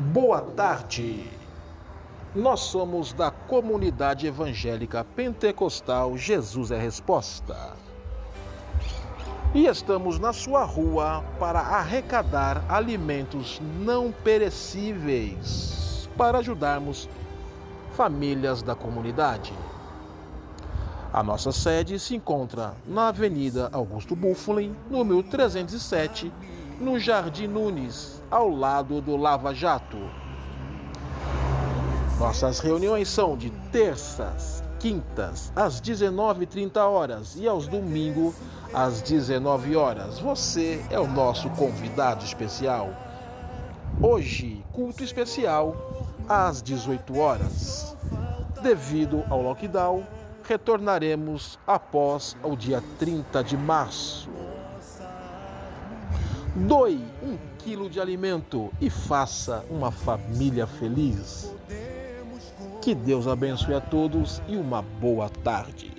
Boa tarde. Nós somos da comunidade evangélica pentecostal Jesus é Resposta. E estamos na sua rua para arrecadar alimentos não perecíveis para ajudarmos famílias da comunidade. A nossa sede se encontra na Avenida Augusto Buffolin, número 307, no Jardim Nunes, ao lado do Lava Jato. Nossas reuniões são de terças, quintas, às 19h30 horas e aos domingos, às 19 horas. Você é o nosso convidado especial. Hoje, culto especial às 18 horas. Devido ao lockdown, retornaremos após o dia 30 de março. Doe um quilo de alimento e faça uma família feliz. Que Deus abençoe a todos e uma boa tarde.